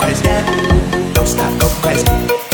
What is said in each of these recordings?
quite. Don't stop, go crazy.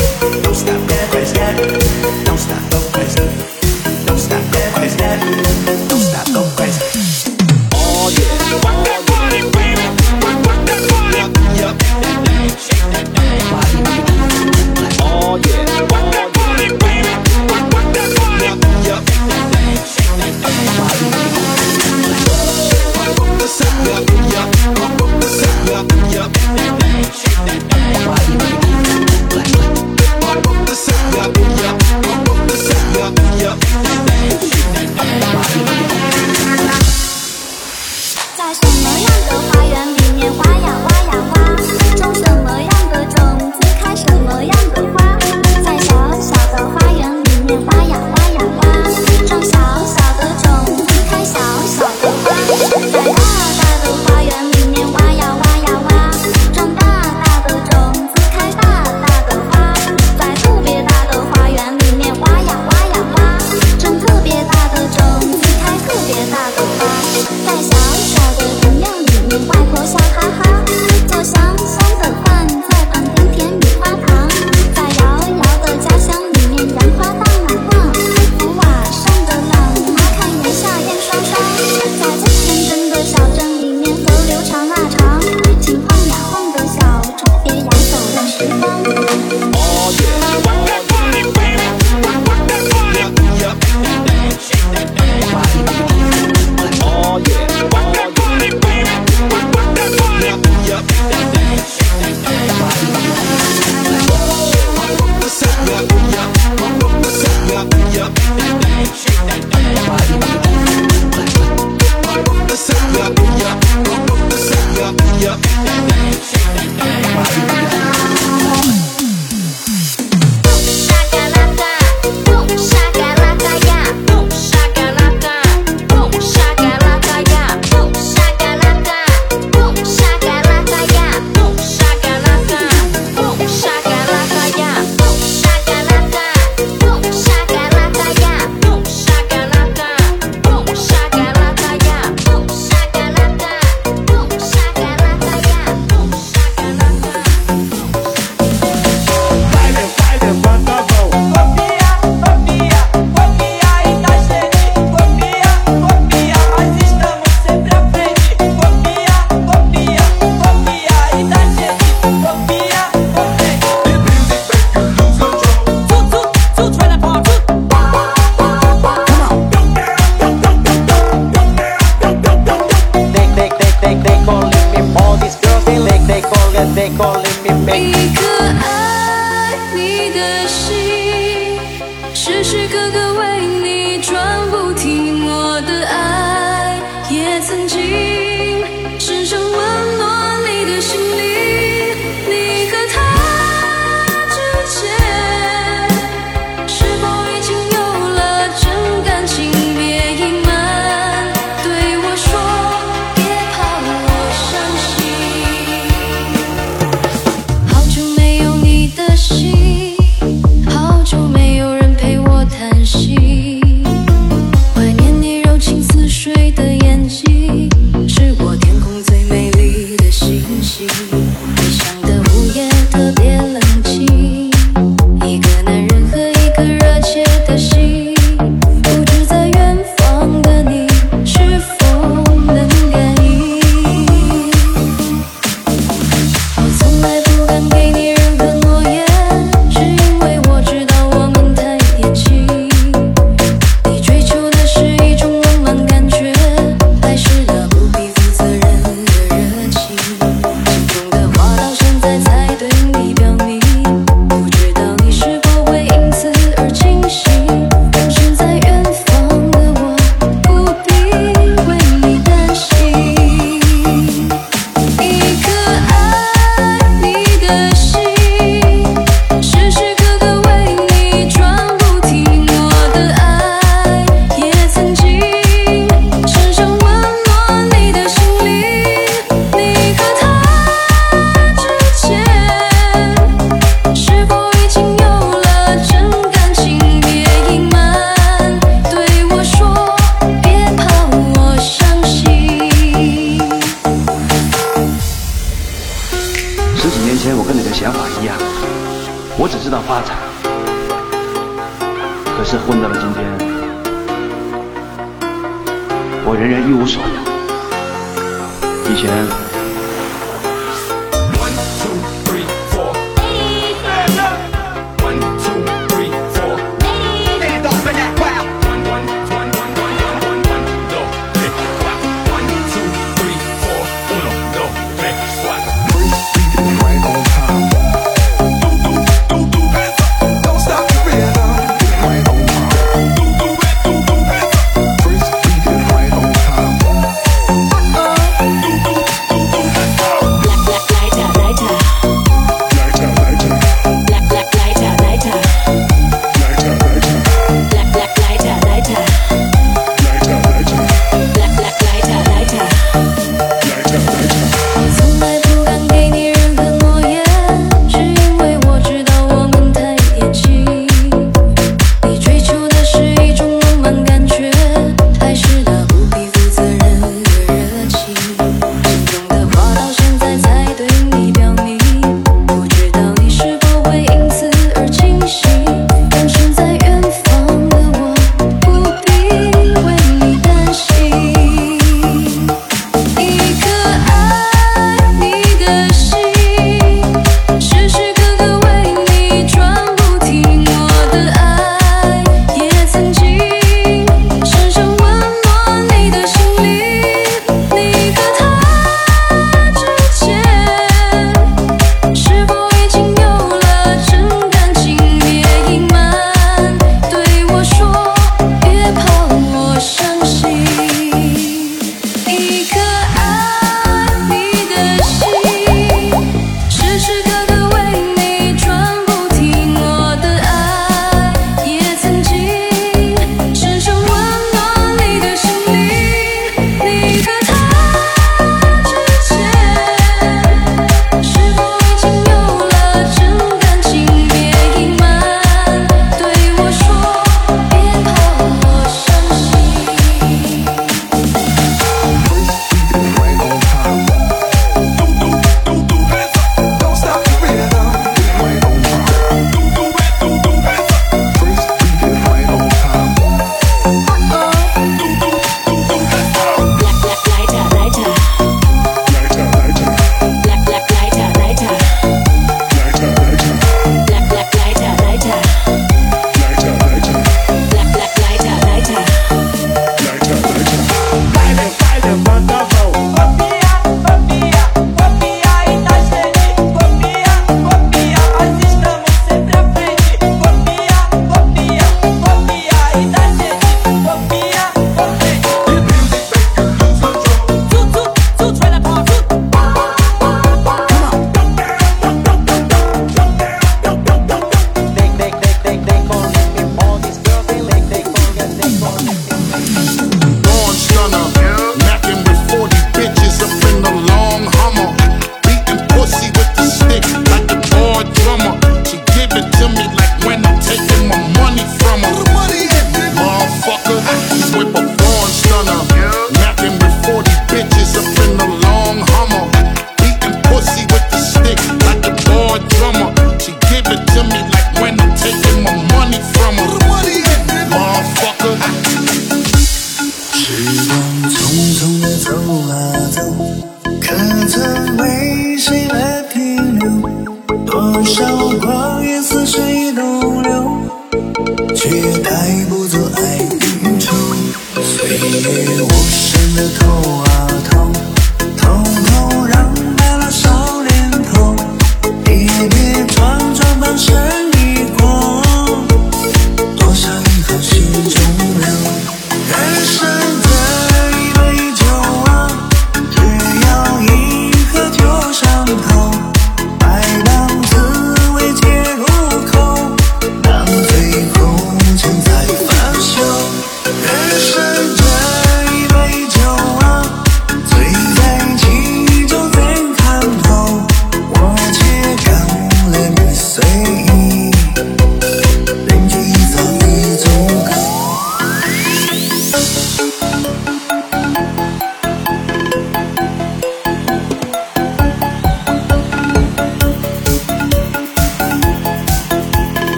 时时刻刻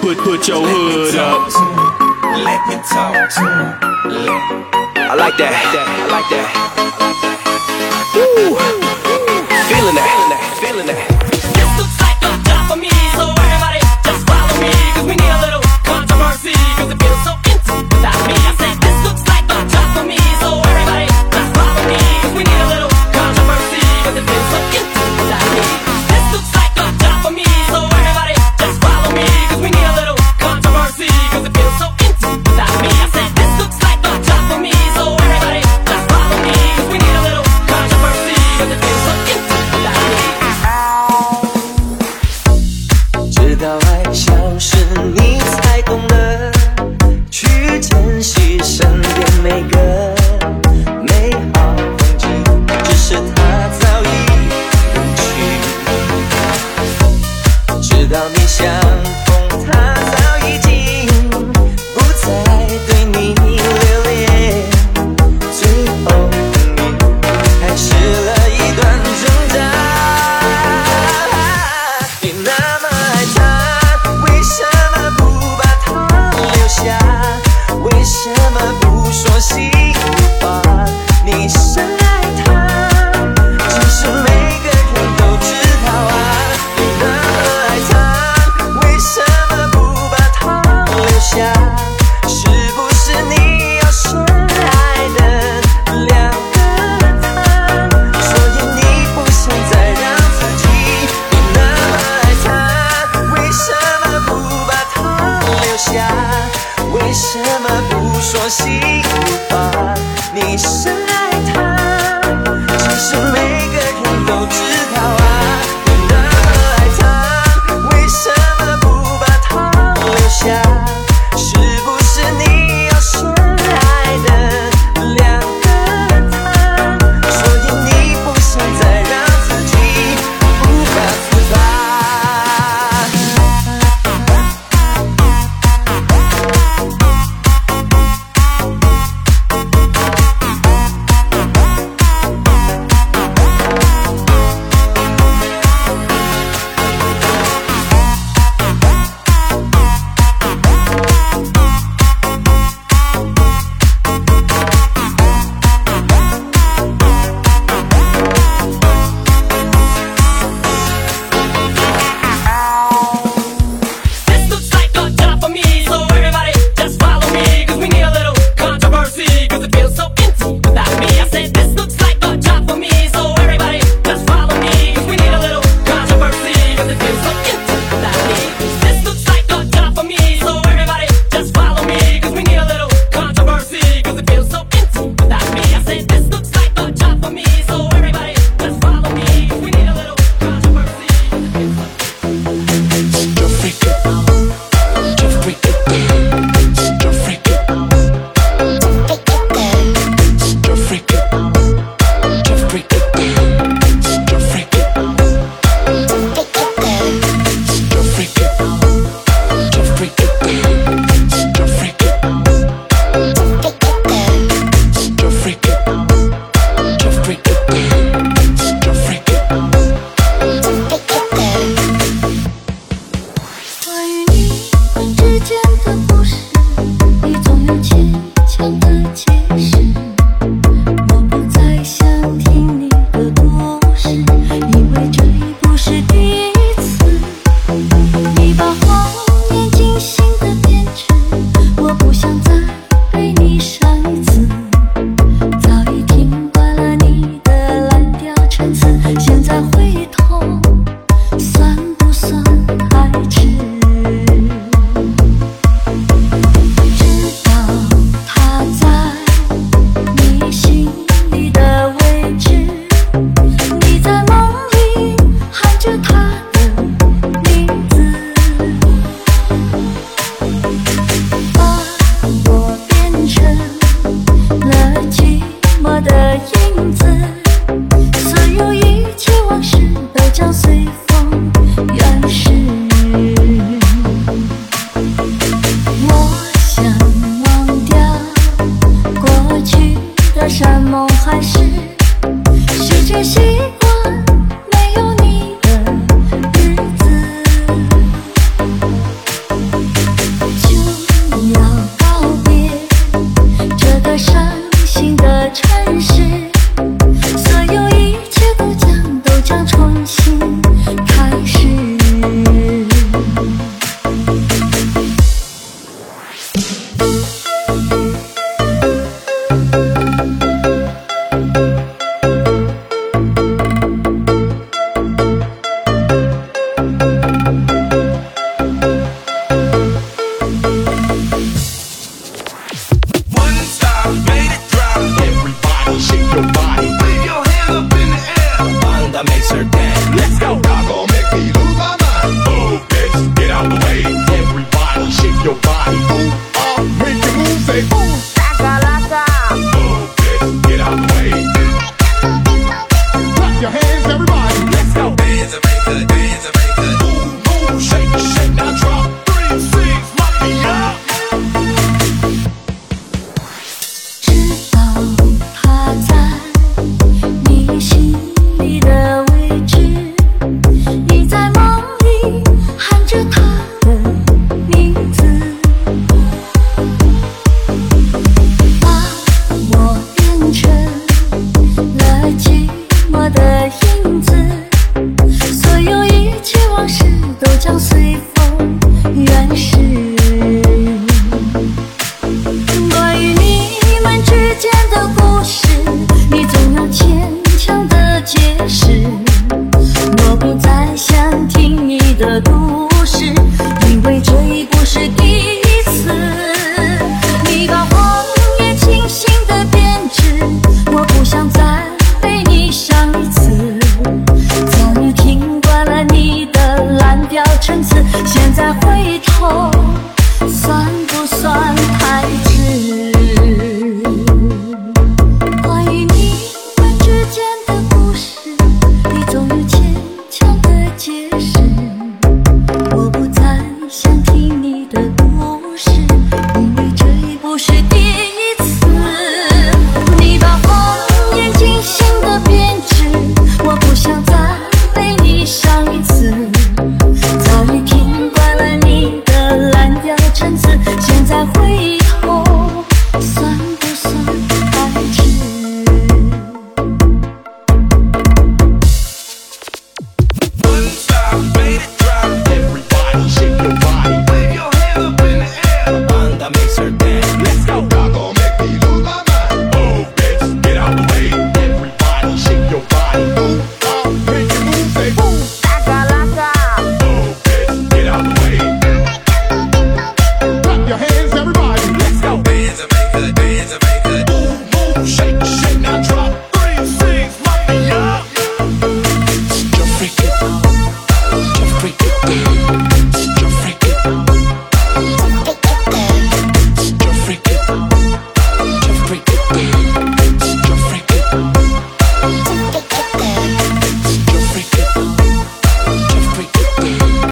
Put put your Let hood up. Let me talk to him. I like that. I like that. Woo. Feeling that. Feeling that. This looks like a job for me, so everybody just follow me, cause we need a little. 名字。现在回忆。